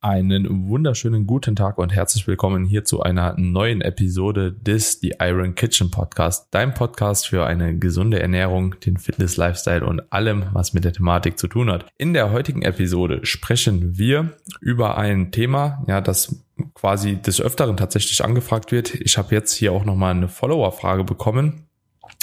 Einen wunderschönen guten Tag und herzlich willkommen hier zu einer neuen Episode des The Iron Kitchen Podcast, dein Podcast für eine gesunde Ernährung, den Fitness Lifestyle und allem, was mit der Thematik zu tun hat. In der heutigen Episode sprechen wir über ein Thema, ja, das quasi des Öfteren tatsächlich angefragt wird. Ich habe jetzt hier auch nochmal eine Follower-Frage bekommen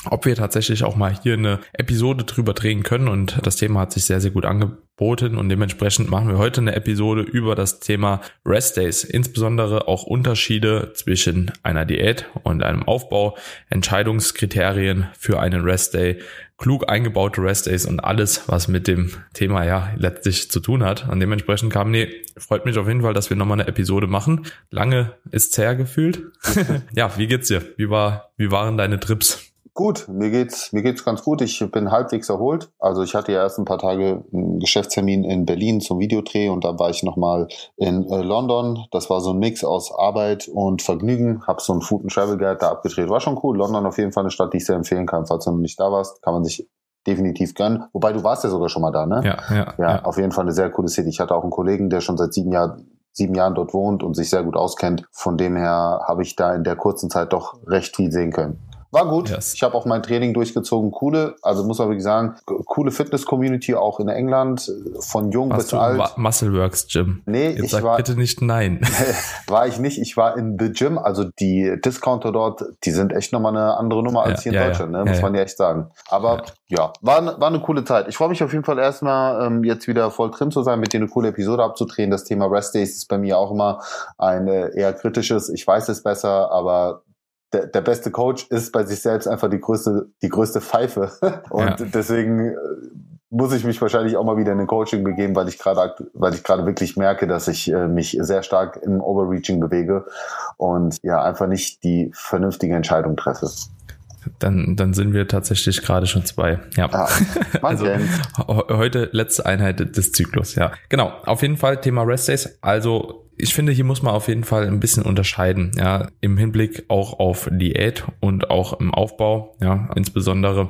ob wir tatsächlich auch mal hier eine Episode drüber drehen können. Und das Thema hat sich sehr, sehr gut angeboten. Und dementsprechend machen wir heute eine Episode über das Thema Rest Days, insbesondere auch Unterschiede zwischen einer Diät und einem Aufbau, Entscheidungskriterien für einen Rest Day, klug eingebaute Rest Days und alles, was mit dem Thema ja letztlich zu tun hat. Und dementsprechend kam, nee, freut mich auf jeden Fall, dass wir nochmal eine Episode machen. Lange ist's her gefühlt. ja, wie geht's dir? Wie war, wie waren deine Trips? Gut, mir geht's, mir geht's ganz gut. Ich bin halbwegs erholt. Also ich hatte ja erst ein paar Tage einen Geschäftstermin in Berlin zum Videodreh und dann war ich nochmal in äh, London. Das war so ein Mix aus Arbeit und Vergnügen. Hab so ein Food and Travel Guide da abgedreht. War schon cool. London auf jeden Fall eine Stadt, die ich sehr empfehlen kann. Falls du noch nicht da warst, kann man sich definitiv gönnen. Wobei du warst ja sogar schon mal da, ne? Ja, ja. Ja, ja. auf jeden Fall eine sehr coole City. Ich hatte auch einen Kollegen, der schon seit sieben Jahren sieben Jahren dort wohnt und sich sehr gut auskennt. Von dem her habe ich da in der kurzen Zeit doch recht viel sehen können. War gut. Yes. Ich habe auch mein Training durchgezogen. Coole, also muss man wirklich sagen, coole Fitness-Community auch in England, von jung Warst bis du alt. Muscleworks Gym. Nee, Jetzt ich sag war bitte nicht nein. war ich nicht. Ich war in The Gym, also die Discounter dort, die sind echt nochmal eine andere Nummer als hier in ja, Deutschland, ja. ne? muss Ja, man ja echt sagen. Aber ja, war, war eine coole Zeit. Ich freue mich auf jeden Fall erstmal ähm, jetzt wieder voll drin zu sein, mit dir eine coole Episode abzudrehen. Das Thema Rest Days ist bei mir auch immer ein äh, eher kritisches. Ich weiß es besser, aber der, der beste Coach ist bei sich selbst einfach die größte, die größte Pfeife. Und Ja. deswegen äh, muss ich mich wahrscheinlich auch mal wieder in ein Coaching begeben, weil ich gerade, weil ich gerade wirklich merke, dass ich äh, mich sehr stark im Overreaching bewege und ja, einfach nicht die vernünftige Entscheidung treffe. Dann, dann sind wir tatsächlich gerade schon zwei. Ja. Ah, Also heute letzte Einheit des Zyklus, ja. Genau, auf jeden Fall Thema Rest Days. Also ich finde, hier muss man auf jeden Fall ein bisschen unterscheiden, ja, im Hinblick auch auf Diät und auch im Aufbau, ja, insbesondere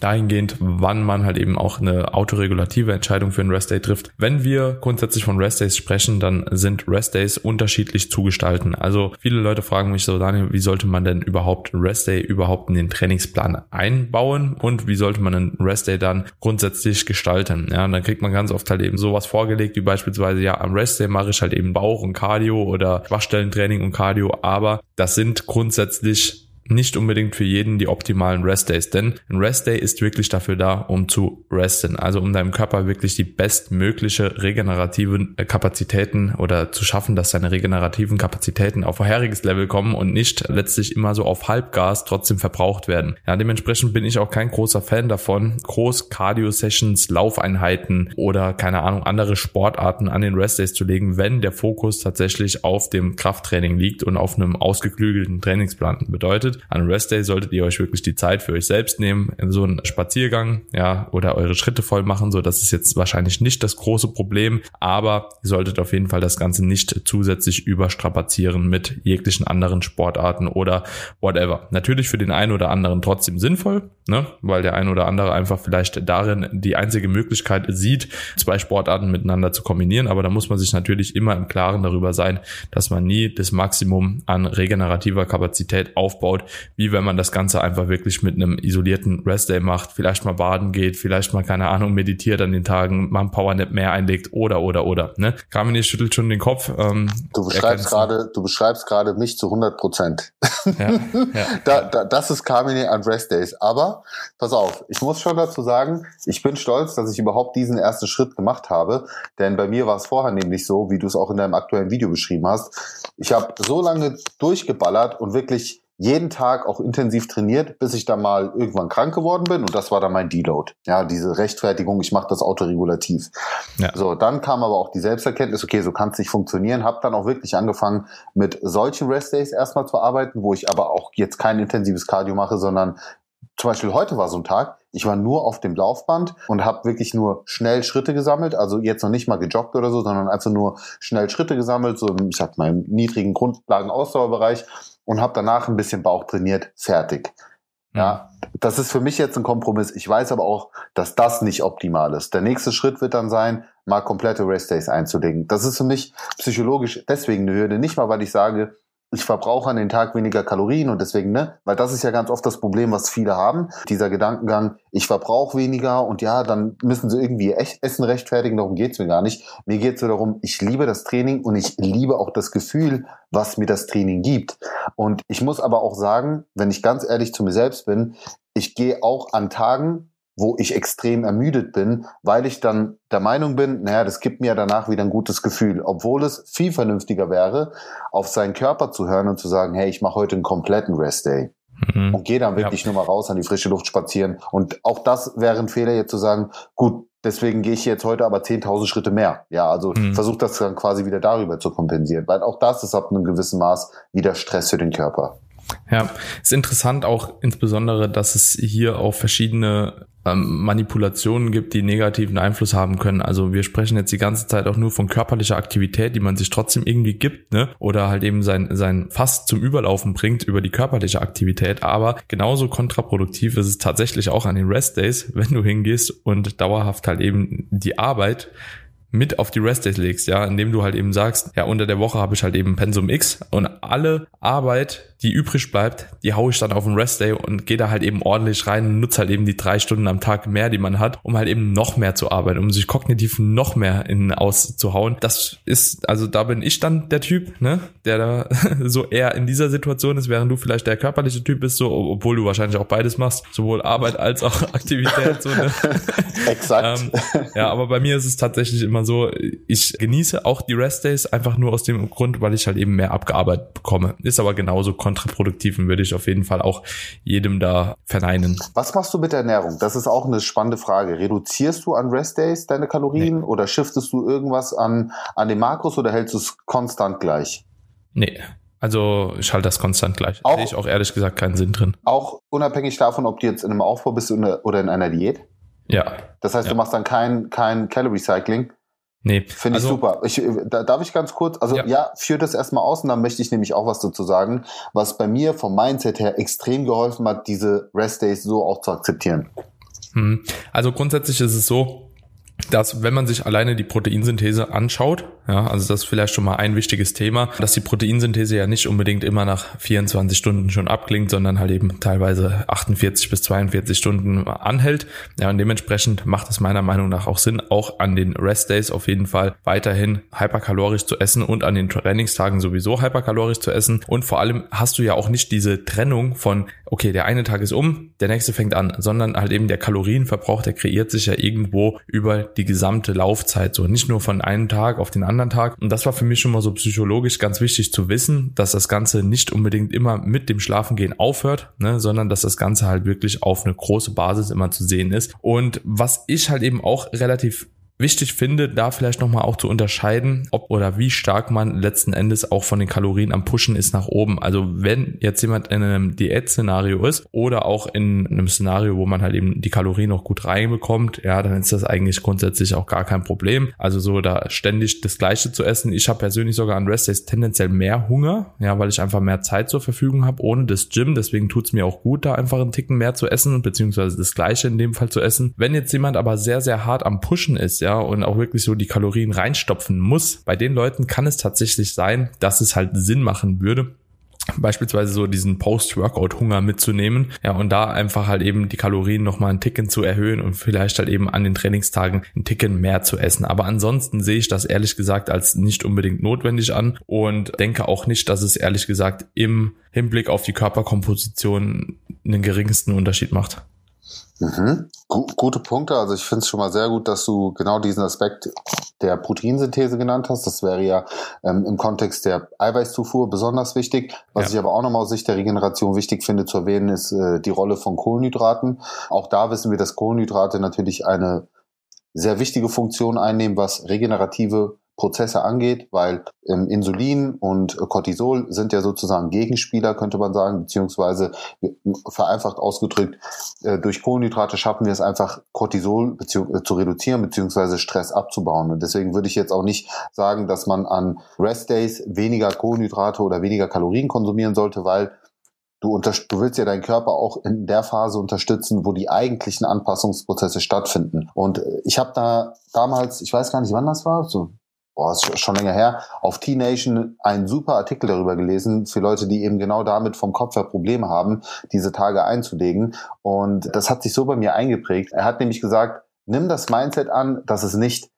dahingehend, wann man halt eben auch eine autoregulative Entscheidung für einen Rest Day trifft. Wenn wir grundsätzlich von Rest Days sprechen, dann sind Rest Days unterschiedlich zu gestalten. Also viele Leute fragen mich so, Daniel, wie sollte man denn überhaupt Rest Day überhaupt in den Trainingsplan einbauen und wie sollte man einen Rest Day dann grundsätzlich gestalten? Ja, und dann kriegt man ganz oft halt eben sowas vorgelegt, wie beispielsweise, ja, am Rest Day mache ich halt eben Bauch und Cardio oder Schwachstellentraining und Cardio, aber das sind grundsätzlich nicht unbedingt für jeden die optimalen Rest Days, denn ein Rest Day ist wirklich dafür da, um zu resten, also um deinem Körper wirklich die bestmögliche regenerativen Kapazitäten oder zu schaffen, dass seine regenerativen Kapazitäten auf vorheriges Level kommen und nicht letztlich immer so auf Halbgas trotzdem verbraucht werden. Ja, dementsprechend bin ich auch kein großer Fan davon, groß Cardio Sessions, Laufeinheiten oder keine Ahnung andere Sportarten an den Rest Days zu legen, wenn der Fokus tatsächlich auf dem Krafttraining liegt und auf einem ausgeklügelten Trainingsplan bedeutet. An einem Rest Day solltet ihr euch wirklich die Zeit für euch selbst nehmen, in so einen Spaziergang, ja, oder eure Schritte voll machen. So, das ist jetzt wahrscheinlich nicht das große Problem, aber ihr solltet auf jeden Fall das Ganze nicht zusätzlich überstrapazieren mit jeglichen anderen Sportarten oder whatever. Natürlich für den einen oder anderen trotzdem sinnvoll, ne, weil der ein oder andere einfach vielleicht darin die einzige Möglichkeit sieht, zwei Sportarten miteinander zu kombinieren. Aber da muss man sich natürlich immer im Klaren darüber sein, dass man nie das Maximum an regenerativer Kapazität aufbaut, wie wenn man das Ganze einfach wirklich mit einem isolierten Restday macht, vielleicht mal baden geht, vielleicht mal, keine Ahnung, meditiert an den Tagen, mal ein Powernap mehr einlegt oder, oder, oder. Ne? Carmine schüttelt schon den Kopf. Ähm, Du beschreibst gerade, du beschreibst gerade mich zu 100 Prozent. Ja, ja. Da, da, das ist Carmine an Rest Days. Aber pass auf, ich muss schon dazu sagen, ich bin stolz, dass ich überhaupt diesen ersten Schritt gemacht habe. Denn bei mir war es vorher nämlich so, wie du es auch in deinem aktuellen Video beschrieben hast. Ich habe so lange durchgeballert und wirklich jeden Tag auch intensiv trainiert, bis ich dann mal irgendwann krank geworden bin und das war dann mein Deload. Ja, diese Rechtfertigung, ich mache das autoregulativ. Ja. So, dann kam aber auch die Selbsterkenntnis, okay, so kann es nicht funktionieren, habe dann auch wirklich angefangen mit solchen Restdays erstmal zu arbeiten, wo ich aber auch jetzt kein intensives Cardio mache, sondern zum Beispiel heute war so ein Tag, ich war nur auf dem Laufband und habe wirklich nur schnell Schritte gesammelt, also jetzt noch nicht mal gejoggt oder so, sondern einfach nur schnell Schritte gesammelt, so im, ich sag mal, im niedrigen Grundlagen-Ausdauerbereich und habe danach ein bisschen Bauch trainiert, fertig. Ja, das ist für mich jetzt ein Kompromiss. Ich weiß aber auch, dass das nicht optimal ist. Der nächste Schritt wird dann sein, mal komplette Rest Days einzulegen. Das ist für mich psychologisch deswegen eine Hürde. Nicht mal, weil ich sage, ich verbrauche an den Tag weniger Kalorien und deswegen, ne, weil das ist ja ganz oft das Problem, was viele haben. Dieser Gedankengang, ich verbrauche weniger und ja, dann müssen sie irgendwie echt Essen rechtfertigen, darum geht's mir gar nicht. Mir geht's so darum, ich liebe das Training und ich liebe auch das Gefühl, was mir das Training gibt. Und ich muss aber auch sagen, wenn ich ganz ehrlich zu mir selbst bin, ich gehe auch an Tagen, wo ich extrem ermüdet bin, weil ich dann der Meinung bin, naja, das gibt mir danach wieder ein gutes Gefühl, obwohl es viel vernünftiger wäre, auf seinen Körper zu hören und zu sagen, hey, ich mache heute einen kompletten Rest Day. Mhm. Und gehe dann wirklich ja. nur mal raus an die frische Luft spazieren. Und auch das wäre ein Fehler, jetzt zu sagen, gut, deswegen gehe ich jetzt heute aber 10.000 Schritte mehr. Ja, also mhm. versuche das dann quasi wieder darüber zu kompensieren, weil auch das ist ab einem gewissen Maß wieder Stress für den Körper. Ja, ist interessant auch insbesondere, dass es hier auch verschiedene ähm, Manipulationen gibt, die negativen Einfluss haben können. Also wir sprechen jetzt die ganze Zeit auch nur von körperlicher Aktivität, die man sich trotzdem irgendwie gibt, ne? Oder halt eben sein, sein Fass zum Überlaufen bringt über die körperliche Aktivität. Aber genauso kontraproduktiv ist es tatsächlich auch an den Rest Days, wenn du hingehst und dauerhaft halt eben die Arbeit mit auf die Rest Days legst, ja, indem du halt eben sagst, ja, unter der Woche habe ich halt eben Pensum X und alle Arbeit, die übrig bleibt, die haue ich dann auf den Rest Day und gehe da halt eben ordentlich rein und nutze halt eben die drei Stunden am Tag mehr, die man hat, um halt eben noch mehr zu arbeiten, um sich kognitiv noch mehr in auszuhauen. Das ist, also da bin ich dann der Typ, ne, der da so eher in dieser Situation ist, während du vielleicht der körperliche Typ bist, so, obwohl du wahrscheinlich auch beides machst, sowohl Arbeit als auch Aktivität, so, ne? Exakt. ähm, ja, aber bei mir ist es tatsächlich immer so, ich genieße auch die Rest Days einfach nur aus dem Grund, weil ich halt eben mehr abgearbeitet bekomme. Ist aber genauso kontraproduktiven würde ich auf jeden Fall auch jedem da verneinen. Was machst du mit der Ernährung? Das ist auch eine spannende Frage. Reduzierst du an Rest Days deine Kalorien nee. oder shiftest du irgendwas an, an den Makros oder hältst du es konstant gleich? Nee. Also ich halte das konstant gleich. Auch, Sehe ich auch ehrlich gesagt keinen Sinn drin. Auch unabhängig davon, ob du jetzt in einem Aufbau bist oder in einer Diät? Ja. Das heißt, ja. du machst dann kein, kein Calorie Cycling? Nee. Finde ich also, super. Ich, da, darf ich ganz kurz, also ja. ja, führt das erstmal aus und dann möchte ich nämlich auch was dazu sagen, was bei mir vom Mindset her extrem geholfen hat, diese Rest Days so auch zu akzeptieren. Hm. Also grundsätzlich ist es so, dass wenn man sich alleine die Proteinsynthese anschaut, ja, also das ist vielleicht schon mal ein wichtiges Thema, dass die Proteinsynthese ja nicht unbedingt immer nach 24 Stunden schon abklingt, sondern halt eben teilweise 48 bis 42 Stunden anhält. Ja, und dementsprechend macht es meiner Meinung nach auch Sinn, auch an den Rest Days auf jeden Fall weiterhin hyperkalorisch zu essen und an den Trainingstagen sowieso hyperkalorisch zu essen. Und vor allem hast du ja auch nicht diese Trennung von, okay, der eine Tag ist um, der nächste fängt an, sondern halt eben der Kalorienverbrauch, der kreiert sich ja irgendwo über die gesamte Laufzeit, so nicht nur von einem Tag auf den anderen anderen Tag. Und das war für mich schon mal so psychologisch ganz wichtig zu wissen, dass das Ganze nicht unbedingt immer mit dem Schlafengehen aufhört, ne, sondern dass das Ganze halt wirklich auf eine große Basis immer zu sehen ist. Und was ich halt eben auch relativ wichtig finde, da vielleicht nochmal auch zu unterscheiden, ob oder wie stark man letzten Endes auch von den Kalorien am Pushen ist nach oben. Also wenn jetzt jemand in einem Diät-Szenario ist oder auch in einem Szenario, wo man halt eben die Kalorien noch gut reinbekommt, ja, dann ist das eigentlich grundsätzlich auch gar kein Problem. Also so da ständig das Gleiche zu essen. Ich habe persönlich sogar an Rest Days tendenziell mehr Hunger, ja, weil ich einfach mehr Zeit zur Verfügung habe ohne das Gym. Deswegen tut's mir auch gut, da einfach einen Ticken mehr zu essen, beziehungsweise das Gleiche in dem Fall zu essen. Wenn jetzt jemand aber sehr, sehr hart am Pushen ist, ja, und auch wirklich so die Kalorien reinstopfen muss, bei den Leuten kann es tatsächlich sein, dass es halt Sinn machen würde, beispielsweise so diesen Post-Workout-Hunger mitzunehmen, ja, und da einfach halt eben die Kalorien nochmal ein Ticken zu erhöhen und vielleicht halt eben an den Trainingstagen ein Ticken mehr zu essen. Aber ansonsten sehe ich das ehrlich gesagt als nicht unbedingt notwendig an und denke auch nicht, dass es ehrlich gesagt im Hinblick auf die Körperkomposition einen geringsten Unterschied macht. Mhm. Gute Punkte. Also ich finde es schon mal sehr gut, dass du genau diesen Aspekt der Proteinsynthese genannt hast. Das wäre ja ähm, im Kontext der Eiweißzufuhr besonders wichtig. Was ja. ich aber auch nochmal aus Sicht der Regeneration wichtig finde zu erwähnen, ist äh, die Rolle von Kohlenhydraten. Auch da wissen wir, dass Kohlenhydrate natürlich eine sehr wichtige Funktion einnehmen, was regenerative Prozesse angeht, weil ähm, Insulin und Cortisol sind ja sozusagen Gegenspieler, könnte man sagen, beziehungsweise vereinfacht ausgedrückt, äh, durch Kohlenhydrate schaffen wir es einfach, Cortisol äh, zu reduzieren, beziehungsweise Stress abzubauen. Und deswegen würde ich jetzt auch nicht sagen, dass man an Rest Days weniger Kohlenhydrate oder weniger Kalorien konsumieren sollte, weil du, du willst ja deinen Körper auch in der Phase unterstützen, wo die eigentlichen Anpassungsprozesse stattfinden. Und äh, ich habe da damals, ich weiß gar nicht, wann das war, so boah, ist schon länger her, auf T-Nation einen super Artikel darüber gelesen, für Leute, die eben genau damit vom Kopf her Probleme haben, diese Tage einzulegen. Und das hat sich so bei mir eingeprägt. Er hat nämlich gesagt, nimm das Mindset an, dass es nicht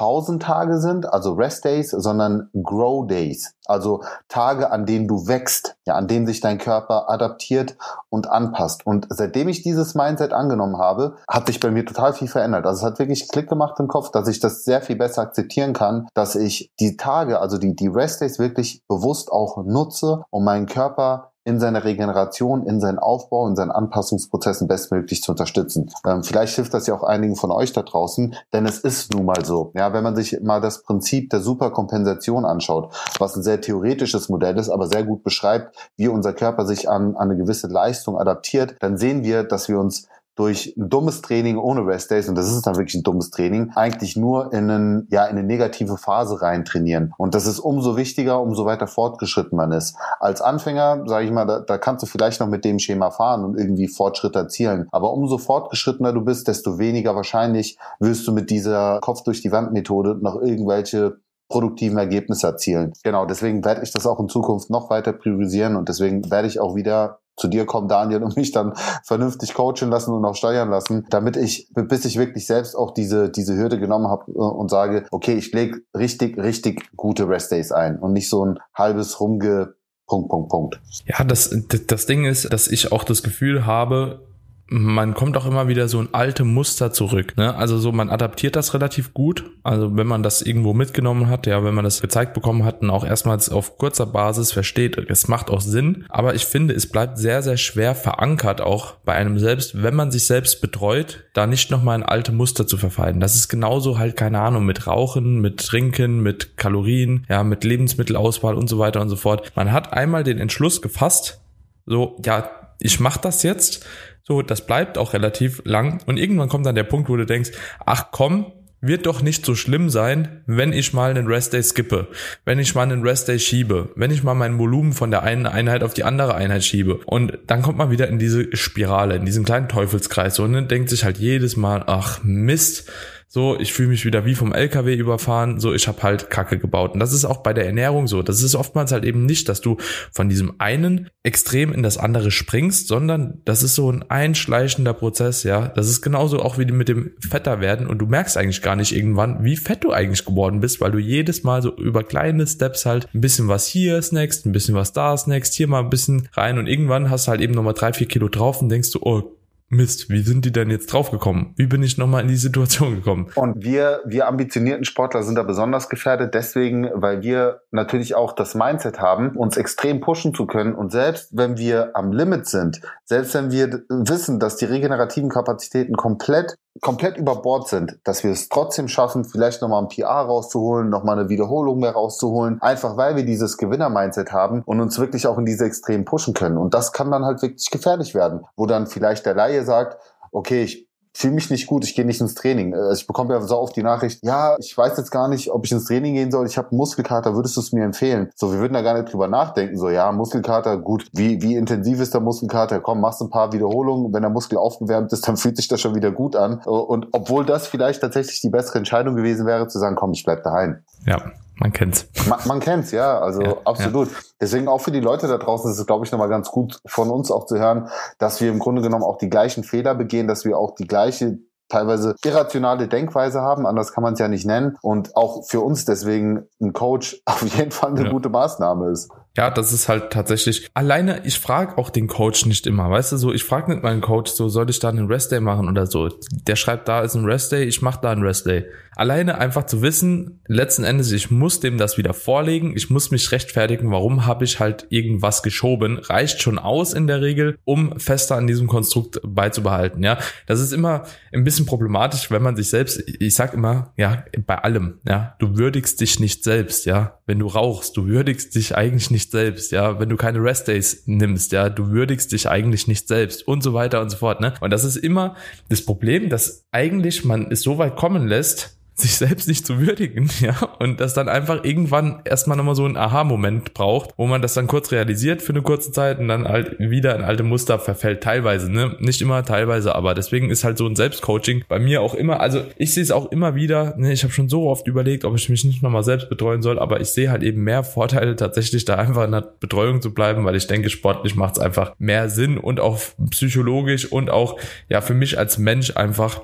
Pausentage sind, also Rest Days, sondern Grow Days, also Tage, an denen du wächst, ja, an denen sich dein Körper adaptiert und anpasst. Und seitdem ich dieses Mindset angenommen habe, hat sich bei mir total viel verändert. Also es hat wirklich Klick gemacht im Kopf, dass ich das sehr viel besser akzeptieren kann, dass ich die Tage, also die, die Rest Days wirklich bewusst auch nutze, um meinen Körper in seiner Regeneration, in seinen Aufbau, in seinen Anpassungsprozessen bestmöglich zu unterstützen. Ähm, vielleicht hilft das ja auch einigen von euch da draußen, denn es ist nun mal so. Ja, wenn man sich mal das Prinzip der Superkompensation anschaut, was ein sehr theoretisches Modell ist, aber sehr gut beschreibt, wie unser Körper sich an, an eine gewisse Leistung adaptiert, dann sehen wir, dass wir uns durch ein dummes Training ohne Rest Days, und das ist dann wirklich ein dummes Training, eigentlich nur in, einen, ja, in eine negative Phase rein trainieren. Und das ist umso wichtiger, umso weiter fortgeschritten man ist. Als Anfänger, sage ich mal, da, da kannst du vielleicht noch mit dem Schema fahren und irgendwie Fortschritte erzielen. Aber umso fortgeschrittener du bist, desto weniger wahrscheinlich wirst du mit dieser Kopf durch die Wand Methode noch irgendwelche produktiven Ergebnisse erzielen. Genau, deswegen werde ich das auch in Zukunft noch weiter priorisieren und deswegen werde ich auch wieder zu dir kommen, Daniel, und mich dann vernünftig coachen lassen und auch steuern lassen, damit ich, bis ich wirklich selbst auch diese, diese Hürde genommen habe äh, und sage, okay, ich lege richtig, richtig gute Restdays ein und nicht so ein halbes Rumge Punkt, Punkt, Punkt. Ja, das, das Ding ist, dass ich auch das Gefühl habe, man kommt auch immer wieder so ein alte Muster zurück. Ne? Also so, man adaptiert das relativ gut. Also wenn man das irgendwo mitgenommen hat, ja, wenn man das gezeigt bekommen hat und auch erstmals auf kurzer Basis versteht, es macht auch Sinn. Aber ich finde, es bleibt sehr, sehr schwer verankert auch bei einem selbst, wenn man sich selbst betreut, da nicht nochmal in alte Muster zu verfallen. Das ist genauso halt, keine Ahnung, mit Rauchen, mit Trinken, mit Kalorien, ja, mit Lebensmittelauswahl und so weiter und so fort. Man hat einmal den Entschluss gefasst, so, ja, ich mache das jetzt so, das bleibt auch relativ lang. Und irgendwann kommt dann der Punkt, wo du denkst, ach komm, wird doch nicht so schlimm sein, wenn ich mal einen Restday skippe, wenn ich mal einen Restday schiebe, wenn ich mal mein Volumen von der einen Einheit auf die andere Einheit schiebe. Und dann kommt man wieder in diese Spirale, in diesen kleinen Teufelskreis und dann denkt sich halt jedes Mal, ach Mist, so, ich fühle mich wieder wie vom LKW überfahren, so, ich habe halt Kacke gebaut. Und das ist auch bei der Ernährung so. Das ist oftmals halt eben nicht, dass du von diesem einen extrem in das andere springst, sondern das ist so ein einschleichender Prozess, ja. Das ist genauso auch wie mit dem Fetter werden und du merkst eigentlich gar nicht irgendwann, wie fett du eigentlich geworden bist, weil du jedes Mal so über kleine Steps halt ein bisschen was hier snackst, ein bisschen was da snackst, hier mal ein bisschen rein und irgendwann hast du halt eben nochmal drei, vier Kilo drauf und denkst du, oh Mist, wie sind die denn jetzt draufgekommen? Wie bin ich nochmal in die Situation gekommen? Und wir, wir ambitionierten Sportler sind da besonders gefährdet, deswegen, weil wir natürlich auch das Mindset haben, uns extrem pushen zu können. Und selbst wenn wir am Limit sind, selbst wenn wir wissen, dass die regenerativen Kapazitäten komplett komplett über Bord sind, dass wir es trotzdem schaffen, vielleicht nochmal ein PR rauszuholen, nochmal eine Wiederholung mehr rauszuholen, einfach weil wir dieses Gewinner-Mindset haben und uns wirklich auch in diese Extremen pushen können. Und das kann dann halt wirklich gefährlich werden, wo dann vielleicht der Laie sagt, okay, ich fühle mich nicht gut, ich gehe nicht ins Training. Also ich bekomme ja so oft die Nachricht, ja, ich weiß jetzt gar nicht, ob ich ins Training gehen soll, ich habe Muskelkater, würdest du es mir empfehlen? So, wir würden da gar nicht drüber nachdenken, so, ja, Muskelkater, gut, wie, wie intensiv ist der Muskelkater? Komm, machst ein paar Wiederholungen, wenn der Muskel aufgewärmt ist, dann fühlt sich das schon wieder gut an. Und obwohl das vielleicht tatsächlich die bessere Entscheidung gewesen wäre, zu sagen, komm, ich bleib daheim. Ja, man kennt's. Man, man kennt's, ja, also ja, absolut. Ja. Deswegen auch für die Leute da draußen ist es, glaube ich, nochmal ganz gut von uns auch zu hören, dass wir im Grunde genommen auch die gleichen Fehler begehen, dass wir auch die gleiche teilweise irrationale Denkweise haben, anders kann man es ja nicht nennen. Und auch für uns deswegen ein Coach auf jeden Fall eine ja. gute Maßnahme ist. Ja, das ist halt tatsächlich. Alleine, ich frage auch den Coach nicht immer, weißt du, so, ich frage nicht meinen Coach, so, soll ich da einen Rest Day machen oder so. Der schreibt, da ist ein Rest Day, ich mache da einen Rest Day. Alleine einfach zu wissen, letzten Endes, ich muss dem das wieder vorlegen, ich muss mich rechtfertigen, warum habe ich halt irgendwas geschoben, reicht schon aus in der Regel, um fester an diesem Konstrukt beizubehalten, ja. Das ist immer ein bisschen problematisch, wenn man sich selbst, ich sag immer, ja, bei allem, ja, du würdigst dich nicht selbst, ja. Wenn du rauchst, du würdigst dich eigentlich nicht nicht selbst, ja, wenn du keine Restdays nimmst, ja, du würdigst dich eigentlich nicht selbst und so weiter und so fort, ne? Und das ist immer das Problem, dass eigentlich man es so weit kommen lässt, sich selbst nicht zu würdigen, ja, und das dann einfach irgendwann erstmal nochmal so ein Aha-Moment braucht, wo man das dann kurz realisiert für eine kurze Zeit und dann halt wieder in alte Muster verfällt, teilweise, ne, nicht immer, teilweise, aber deswegen ist halt so ein Selbstcoaching bei mir auch immer, also ich sehe es auch immer wieder, ne, ich habe schon so oft überlegt, ob ich mich nicht nochmal selbst betreuen soll, aber ich sehe halt eben mehr Vorteile tatsächlich da einfach in der Betreuung zu bleiben, weil ich denke, sportlich macht es einfach mehr Sinn und auch psychologisch und auch, ja, für mich als Mensch einfach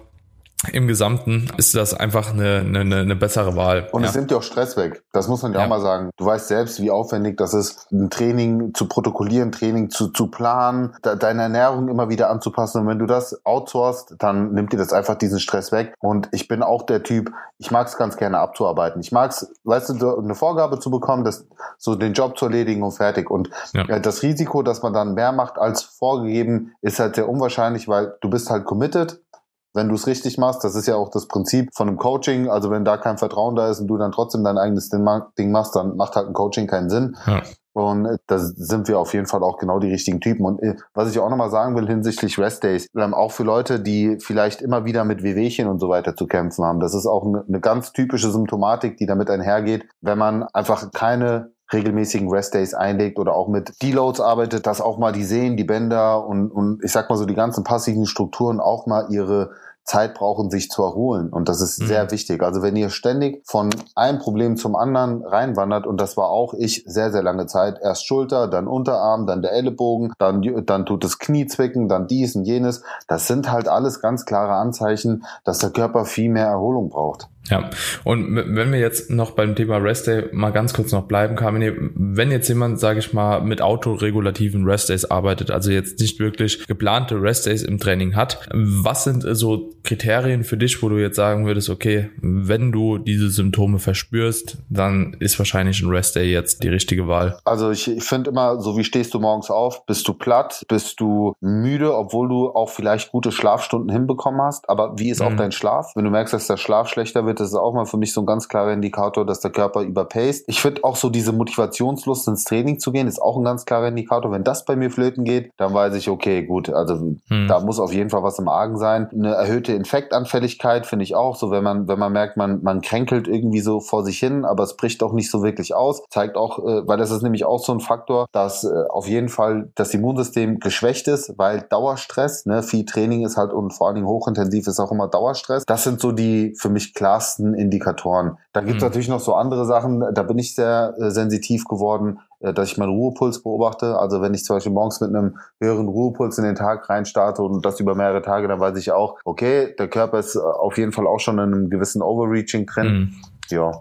im Gesamten ist das einfach eine, eine, eine bessere Wahl. Und ja. es nimmt dir auch Stress weg. Das muss man ja, ja, auch mal sagen. Du weißt selbst, wie aufwendig das ist, ein Training zu protokollieren, Training zu, zu planen, de deine Ernährung immer wieder anzupassen. Und wenn du das outsourcest, dann nimmt dir das einfach diesen Stress weg. Und ich bin auch der Typ, ich mag es ganz gerne abzuarbeiten. Ich mag es, weißt du, eine Vorgabe zu bekommen, das, so den Job zu erledigen und fertig. Und ja. Äh, das Risiko, dass man dann mehr macht als vorgegeben, ist halt sehr unwahrscheinlich, weil du bist halt committed wenn du es richtig machst. Das ist ja auch das Prinzip von einem Coaching. Also wenn da kein Vertrauen da ist und du dann trotzdem dein eigenes Ding machst, dann macht halt ein Coaching keinen Sinn. Ja. Und äh, da sind wir auf jeden Fall auch genau die richtigen Typen. Und äh, was ich auch nochmal sagen will hinsichtlich Rest Days, ähm, auch für Leute, die vielleicht immer wieder mit Wehwehchen und so weiter zu kämpfen haben, das ist auch eine ganz typische Symptomatik, die damit einhergeht, wenn man einfach keine regelmäßigen Rest Days einlegt oder auch mit Deloads arbeitet, dass auch mal die Sehnen, die Bänder und, und ich sag mal so die ganzen passiven Strukturen auch mal ihre Zeit brauchen, sich zu erholen. Und das ist mhm. sehr wichtig. Also wenn ihr ständig von einem Problem zum anderen reinwandert, und das war auch ich sehr, sehr lange Zeit, erst Schulter, dann Unterarm, dann der Ellenbogen, dann, dann tut das Knie zwicken, dann dies und jenes. Das sind halt alles ganz klare Anzeichen, dass der Körper viel mehr Erholung braucht. Ja, und wenn wir jetzt noch beim Thema Rest Day mal ganz kurz noch bleiben, Carmine, wenn jetzt jemand, sage ich mal, mit autoregulativen Rest Days arbeitet, also jetzt nicht wirklich geplante Rest Days im Training hat, was sind so Kriterien für dich, wo du jetzt sagen würdest, okay, wenn du diese Symptome verspürst, dann ist wahrscheinlich ein Rest Day jetzt die richtige Wahl? Also ich, ich finde immer, so wie stehst du morgens auf, bist du platt, bist du müde, obwohl du auch vielleicht gute Schlafstunden hinbekommen hast, aber wie ist mhm. auch dein Schlaf? Wenn du merkst, dass der Schlaf schlechter wird, das ist auch mal für mich so ein ganz klarer Indikator, dass der Körper überpaced. Ich finde auch so diese Motivationslust ins Training zu gehen, ist auch ein ganz klarer Indikator. Wenn das bei mir flöten geht, dann weiß ich, okay, gut, also hm. da muss auf jeden Fall was im Argen sein. Eine erhöhte Infektanfälligkeit finde ich auch, so wenn man, wenn man merkt, man, man kränkelt irgendwie so vor sich hin, aber es bricht auch nicht so wirklich aus, zeigt auch, äh, weil das ist nämlich auch so ein Faktor, dass äh, auf jeden Fall das Immunsystem geschwächt ist, weil Dauerstress, ne, viel Training ist halt und vor allen Dingen hochintensiv ist auch immer Dauerstress. Das sind so die für mich klarsten wichtigsten Indikatoren. Da gibt es mhm. natürlich noch so andere Sachen, da bin ich sehr äh, sensitiv geworden, äh, dass ich meinen Ruhepuls beobachte. Also wenn ich zum Beispiel morgens mit einem höheren Ruhepuls in den Tag reinstarte und das über mehrere Tage, dann weiß ich auch, okay, der Körper ist äh, auf jeden Fall auch schon in einem gewissen Overreaching drin. Mhm. Ja.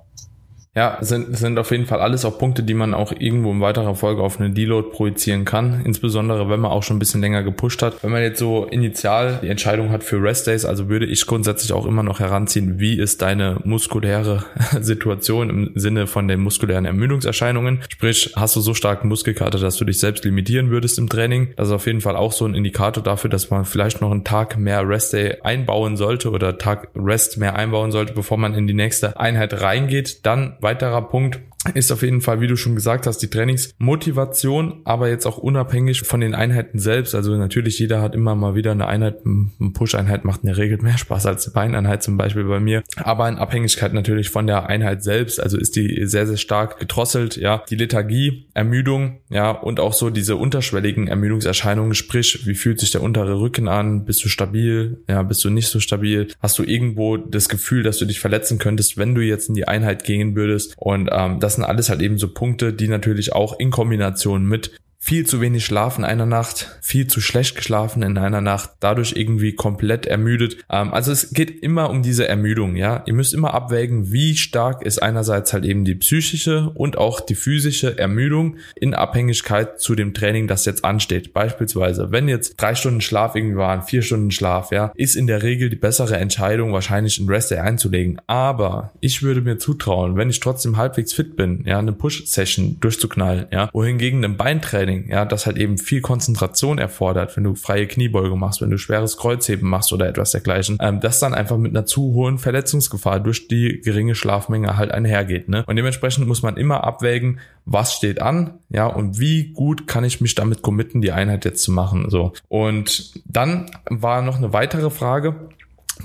Ja, sind, sind auf jeden Fall alles auch Punkte, die man auch irgendwo in weiterer Folge auf eine Deload projizieren kann. Insbesondere, wenn man auch schon ein bisschen länger gepusht hat. Wenn man jetzt so initial die Entscheidung hat für Rest Days, also würde ich grundsätzlich auch immer noch heranziehen, wie ist deine muskuläre Situation im Sinne von den muskulären Ermüdungserscheinungen. Sprich, hast du so starken Muskelkater, dass du dich selbst limitieren würdest im Training. Das ist auf jeden Fall auch so ein Indikator dafür, dass man vielleicht noch einen Tag mehr Rest Day einbauen sollte oder Tag Rest mehr einbauen sollte, bevor man in die nächste Einheit reingeht. Dann weiterer Punkt ist auf jeden Fall, wie du schon gesagt hast, die Trainingsmotivation, aber jetzt auch unabhängig von den Einheiten selbst. Also natürlich, jeder hat immer mal wieder eine Einheit, eine Push-Einheit macht in der Regel mehr Spaß als eine Beineinheit zum Beispiel bei mir. Aber in Abhängigkeit natürlich von der Einheit selbst, also ist die sehr, sehr stark gedrosselt, ja. Die Lethargie, Ermüdung, ja, und auch so diese unterschwelligen Ermüdungserscheinungen, sprich, wie fühlt sich der untere Rücken an? Bist du stabil? Ja, bist du nicht so stabil? Hast du irgendwo das Gefühl, dass du dich verletzen könntest, wenn du jetzt in die Einheit gehen würdest? Und ähm, das sind alles halt eben so Punkte, die natürlich auch in Kombination mit viel zu wenig Schlaf in einer Nacht, viel zu schlecht geschlafen in einer Nacht, dadurch irgendwie komplett ermüdet. Ähm, also es geht immer um diese Ermüdung, ja. Ihr müsst immer abwägen, wie stark ist einerseits halt eben die psychische und auch die physische Ermüdung in Abhängigkeit zu dem Training, das jetzt ansteht. Beispielsweise, wenn jetzt drei Stunden Schlaf irgendwie waren, vier Stunden Schlaf, ja, ist in der Regel die bessere Entscheidung, wahrscheinlich einen Rest Day einzulegen. Aber ich würde mir zutrauen, wenn ich trotzdem halbwegs fit bin, ja, eine Push-Session durchzuknallen, ja, wohingegen ein Beintraining Training, ja, das halt eben viel Konzentration erfordert, wenn du freie Kniebeuge machst, wenn du schweres Kreuzheben machst oder etwas dergleichen, ähm, das dann einfach mit einer zu hohen Verletzungsgefahr durch die geringe Schlafmenge halt einhergeht. Ne? Und dementsprechend muss man immer abwägen, was steht an, ja, und wie gut kann ich mich damit committen, die Einheit jetzt zu machen. So. Und dann war noch eine weitere Frage,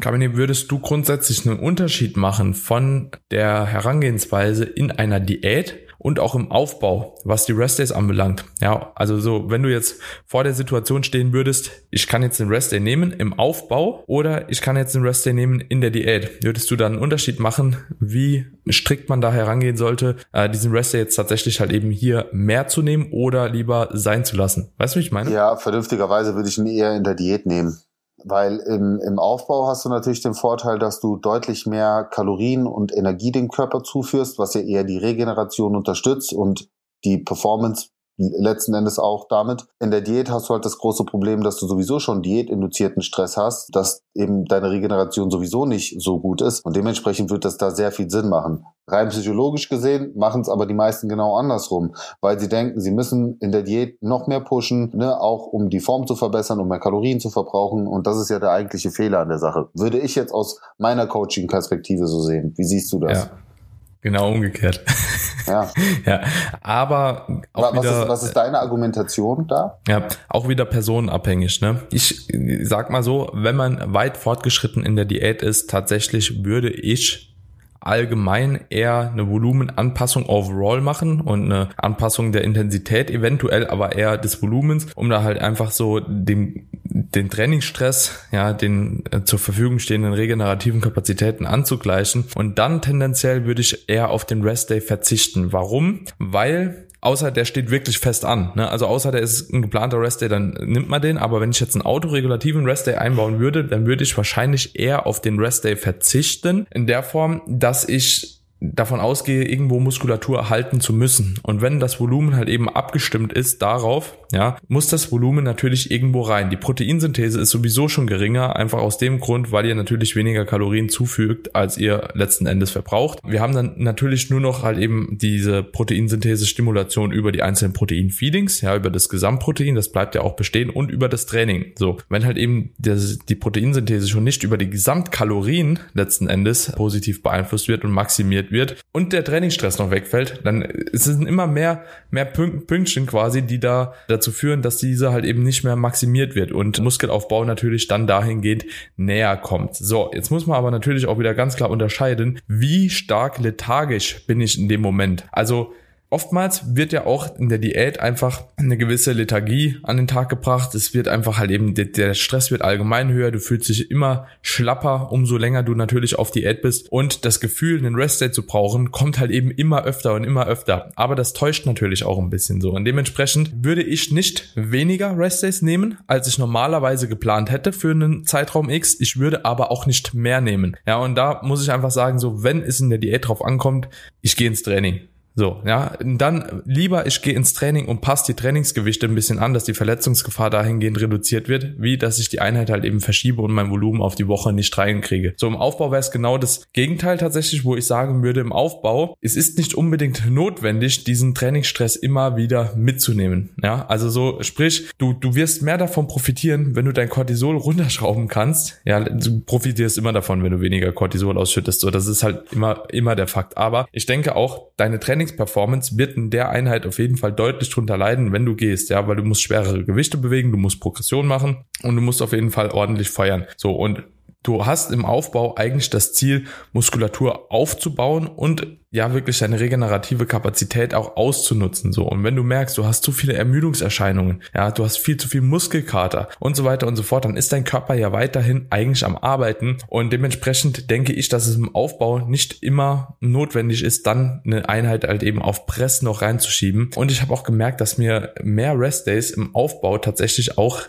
Kamine, würdest du grundsätzlich einen Unterschied machen von der Herangehensweise in einer Diät und auch im Aufbau, was die Restdays anbelangt. Ja, also so, wenn du jetzt vor der Situation stehen würdest, ich kann jetzt den Restday nehmen im Aufbau oder ich kann jetzt den Restday nehmen in der Diät, würdest du da einen Unterschied machen, wie strikt man da herangehen sollte, äh, diesen Restday jetzt tatsächlich halt eben hier mehr zu nehmen oder lieber sein zu lassen? Weißt du, wie ich meine? Ja, vernünftigerweise würde ich ihn eher in der Diät nehmen. Weil im, im Aufbau hast du natürlich den Vorteil, dass du deutlich mehr Kalorien und Energie dem Körper zuführst, was ja eher die Regeneration unterstützt und die Performance letzten Endes auch damit. In der Diät hast du halt das große Problem, dass du sowieso schon diätinduzierten Stress hast, dass eben deine Regeneration sowieso nicht so gut ist und dementsprechend wird das da sehr viel Sinn machen. Rein psychologisch gesehen machen es aber die meisten genau andersrum, weil sie denken, sie müssen in der Diät noch mehr pushen, ne, auch um die Form zu verbessern, um mehr Kalorien zu verbrauchen und das ist ja der eigentliche Fehler an der Sache. Würde ich jetzt aus meiner Coaching-Perspektive so sehen. Wie siehst du das? Ja. Genau umgekehrt. Ja. ja. Aber auch was, wieder, ist, was ist deine Argumentation da? Ja, auch wieder personenabhängig. Ne? Ich sag mal so, wenn man weit fortgeschritten in der Diät ist, tatsächlich würde ich allgemein eher eine Volumenanpassung overall machen und eine Anpassung der Intensität eventuell, aber eher des Volumens, um da halt einfach so den, den Trainingsstress, ja, den äh, zur Verfügung stehenden regenerativen Kapazitäten anzugleichen. Und dann tendenziell würde ich eher auf den Rest Day verzichten. Warum? Weil Außer der steht wirklich fest an. Ne? Also außer der ist ein geplanter Restday, dann nimmt man den. Aber wenn ich jetzt einen autoregulativen Restday einbauen würde, dann würde ich wahrscheinlich eher auf den Restday verzichten. In der Form, dass ich davon ausgehe, irgendwo Muskulatur erhalten zu müssen. Und wenn das Volumen halt eben abgestimmt ist darauf, ja, muss das Volumen natürlich irgendwo rein. Die Proteinsynthese ist sowieso schon geringer, einfach aus dem Grund, weil ihr natürlich weniger Kalorien zufügt, als ihr letzten Endes verbraucht. Wir haben dann natürlich nur noch halt eben diese Proteinsynthese-Stimulation über die einzelnen Protein-Feedings, ja, über das Gesamtprotein, das bleibt ja auch bestehen und über das Training. So, wenn halt eben das, die Proteinsynthese schon nicht über die Gesamtkalorien letzten Endes positiv beeinflusst wird und maximiert wird und der Trainingsstress noch wegfällt, dann sind immer mehr, mehr Pünktchen quasi, die da dazu führen, dass diese halt eben nicht mehr maximiert wird und Muskelaufbau natürlich dann dahingehend näher kommt. So, jetzt muss man aber natürlich auch wieder ganz klar unterscheiden, wie stark lethargisch bin ich in dem Moment. Also Oftmals wird ja auch in der Diät einfach eine gewisse Lethargie an den Tag gebracht. Es wird einfach halt eben, der Stress wird allgemein höher, du fühlst dich immer schlapper, umso länger du natürlich auf Diät bist. Und das Gefühl, einen Restday zu brauchen, kommt halt eben immer öfter und immer öfter. Aber das täuscht natürlich auch ein bisschen so. Und dementsprechend würde ich nicht weniger Restdays nehmen, als ich normalerweise geplant hätte für einen Zeitraum X. Ich würde aber auch nicht mehr nehmen. Ja, und da muss ich einfach sagen, so, wenn es in der Diät drauf ankommt, ich gehe ins Training. So, ja, dann lieber ich gehe ins Training und passe die Trainingsgewichte ein bisschen an, dass die Verletzungsgefahr dahingehend reduziert wird, wie dass ich die Einheit halt eben verschiebe und mein Volumen auf die Woche nicht reinkriege. So im Aufbau wäre es genau das Gegenteil tatsächlich, wo ich sagen würde, im Aufbau, es ist nicht unbedingt notwendig, diesen Trainingsstress immer wieder mitzunehmen. Ja, also so, sprich, du, du wirst mehr davon profitieren, wenn du dein Cortisol runterschrauben kannst. Ja, du profitierst immer davon, wenn du weniger Cortisol ausschüttest. So, das ist halt immer, immer der Fakt. Aber ich denke auch, deine Trainings Trainingsperformance wird in der Einheit auf jeden Fall deutlich drunter leiden, wenn du gehst, ja, weil du musst schwerere Gewichte bewegen, du musst Progression machen und du musst auf jeden Fall ordentlich feuern. So und du hast im Aufbau eigentlich das Ziel, Muskulatur aufzubauen und ja wirklich deine regenerative Kapazität auch auszunutzen. So. Und wenn du merkst, du hast zu viele Ermüdungserscheinungen, ja, du hast viel zu viel Muskelkater und so weiter und so fort, dann ist dein Körper ja weiterhin eigentlich am Arbeiten. Und dementsprechend denke ich, dass es im Aufbau nicht immer notwendig ist, dann eine Einheit halt eben auf Press noch reinzuschieben. Und ich habe auch gemerkt, dass mir mehr Restdays im Aufbau tatsächlich auch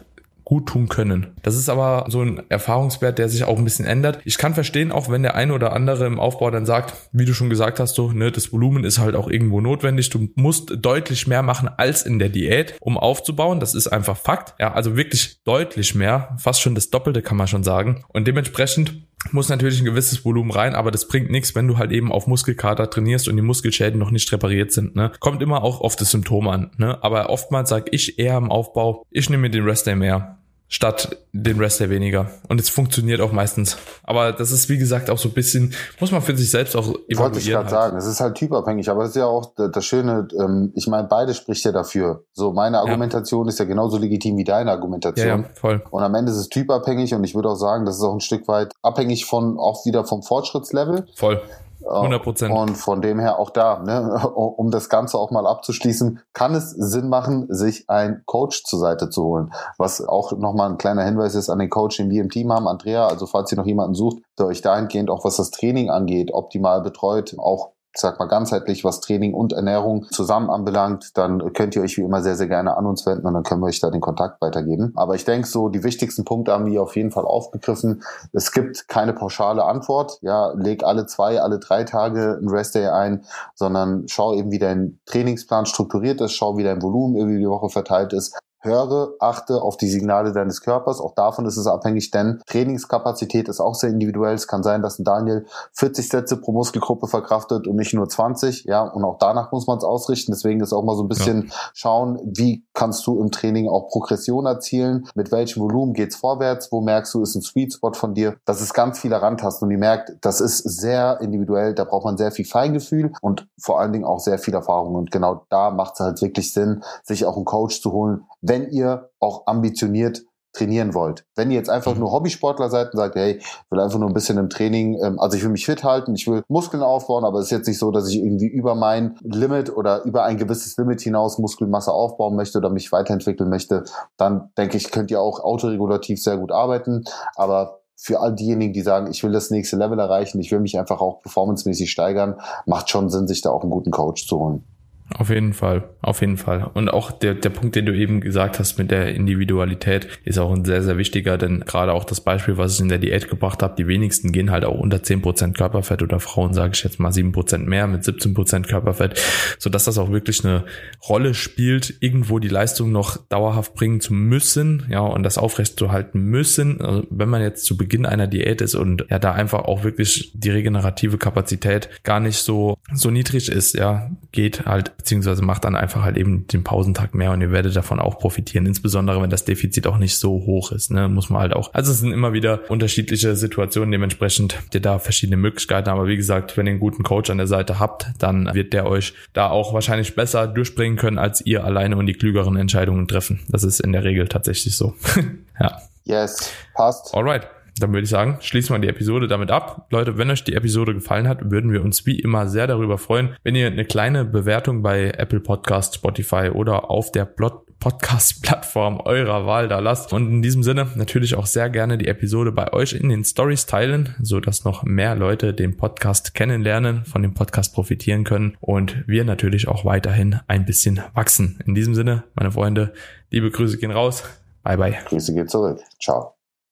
gut tun können. Das ist aber so ein Erfahrungswert, der sich auch ein bisschen ändert. Ich kann verstehen, auch wenn der eine oder andere im Aufbau dann sagt, wie du schon gesagt hast, so, ne, das Volumen ist halt auch irgendwo notwendig. Du musst deutlich mehr machen als in der Diät, um aufzubauen. Das ist einfach Fakt. Ja, also wirklich deutlich mehr. Fast schon das Doppelte kann man schon sagen. Und dementsprechend muss natürlich ein gewisses Volumen rein, aber das bringt nichts, wenn du halt eben auf Muskelkater trainierst und die Muskelschäden noch nicht repariert sind. Ne? Kommt immer auch auf das Symptom an. Ne? Aber oftmals sage ich eher im Aufbau, ich nehme mir den Rest Day mehr statt den Rest der weniger. Und es funktioniert auch meistens. Aber das ist, wie gesagt, auch so ein bisschen, muss man für sich selbst auch evaluieren. Wollte ich gerade halt. sagen, es ist halt typabhängig, aber es ist ja auch das Schöne, ähm, ich meine, beide spricht ja dafür. So, meine Argumentation ja. ist ja genauso legitim wie deine Argumentation. Ja, ja, voll. Und am Ende ist es typabhängig und ich würde auch sagen, das ist auch ein Stück weit abhängig von, auch wieder vom Fortschrittslevel. Voll. 100 Prozent. Und von dem her auch da, ne, um das Ganze auch mal abzuschließen, kann es Sinn machen, sich einen Coach zur Seite zu holen. Was auch nochmal ein kleiner Hinweis ist an den Coach, den wir im Team haben, Andrea. Also falls ihr noch jemanden sucht, der euch dahingehend auch was das Training angeht, optimal betreut, auch sag mal ganzheitlich, was Training und Ernährung zusammen anbelangt, dann könnt ihr euch wie immer sehr, sehr gerne an uns wenden und dann können wir euch da den Kontakt weitergeben. Aber ich denke so, die wichtigsten Punkte haben wir auf jeden Fall aufgegriffen. Es gibt keine pauschale Antwort. Ja, leg alle zwei, alle drei Tage ein Restday ein, sondern schau eben, wie dein Trainingsplan strukturiert ist, schau, wie dein Volumen irgendwie die Woche verteilt ist höre, achte auf die Signale deines Körpers. Auch davon ist es abhängig, denn Trainingskapazität ist auch sehr individuell. Es kann sein, dass ein Daniel 40 Sätze pro Muskelgruppe verkraftet und nicht nur 20. Ja, und auch danach muss man es ausrichten. Deswegen ist auch mal so ein bisschen ja. schauen, wie kannst du im Training auch Progression erzielen? Mit welchem Volumen geht's vorwärts? Wo merkst du, ist ein Sweet Spot von dir? Das ist ganz viel Rantasten und ihr merkt, das ist sehr individuell. Da braucht man sehr viel Feingefühl und vor allen Dingen auch sehr viel Erfahrung. Und genau da macht es halt wirklich Sinn, sich auch einen Coach zu holen, wenn ihr auch ambitioniert trainieren wollt. Wenn ihr jetzt einfach mhm. nur Hobbysportler seid und sagt, hey, ich will einfach nur ein bisschen im Training, ähm, also ich will mich fit halten, ich will Muskeln aufbauen, aber es ist jetzt nicht so, dass ich irgendwie über mein Limit oder über ein gewisses Limit hinaus Muskelmasse aufbauen möchte oder mich weiterentwickeln möchte, dann denke ich, könnt ihr auch autoregulativ sehr gut arbeiten. Aber für all diejenigen, die sagen, ich will das nächste Level erreichen, ich will mich einfach auch performancemäßig steigern, macht schon Sinn, sich da auch einen guten Coach zu holen. Auf jeden Fall, auf jeden Fall. Und auch der, der Punkt, den du eben gesagt hast mit der Individualität, ist auch ein sehr, sehr wichtiger, denn gerade auch das Beispiel, was ich in der Diät gebracht habe, die wenigsten gehen halt auch unter 10% Körperfett oder Frauen, sage ich jetzt mal 7% mehr mit 17% Körperfett, sodass das auch wirklich eine Rolle spielt, irgendwo die Leistung noch dauerhaft bringen zu müssen, ja, und das aufrechtzuerhalten müssen. Also wenn man jetzt zu Beginn einer Diät ist und ja da einfach auch wirklich die regenerative Kapazität gar nicht so, so niedrig ist, ja, geht halt beziehungsweise macht dann einfach halt eben den Pausentag mehr und ihr werdet davon auch profitieren, insbesondere wenn das Defizit auch nicht so hoch ist, ne, muss man halt auch, also es sind immer wieder unterschiedliche Situationen, dementsprechend habt ihr da verschiedene Möglichkeiten, aber wie gesagt, wenn ihr einen guten Coach an der Seite habt, dann wird der euch da auch wahrscheinlich besser durchbringen können, als ihr alleine und die klügeren Entscheidungen treffen. Das ist in der Regel tatsächlich so. ja. Yes, passt. Alright dann würde ich sagen, schließen wir die Episode damit ab. Leute, wenn euch die Episode gefallen hat, würden wir uns wie immer sehr darüber freuen, wenn ihr eine kleine Bewertung bei Apple Podcast, Spotify oder auf der Podcast-Plattform eurer Wahl da lasst. Und in diesem Sinne natürlich auch sehr gerne die Episode bei euch in den Stories teilen, so dass noch mehr Leute den Podcast kennenlernen, von dem Podcast profitieren können und wir natürlich auch weiterhin ein bisschen wachsen. In diesem Sinne, meine Freunde, liebe Grüße gehen raus. Bye bye. Grüße gehen zurück. Ciao.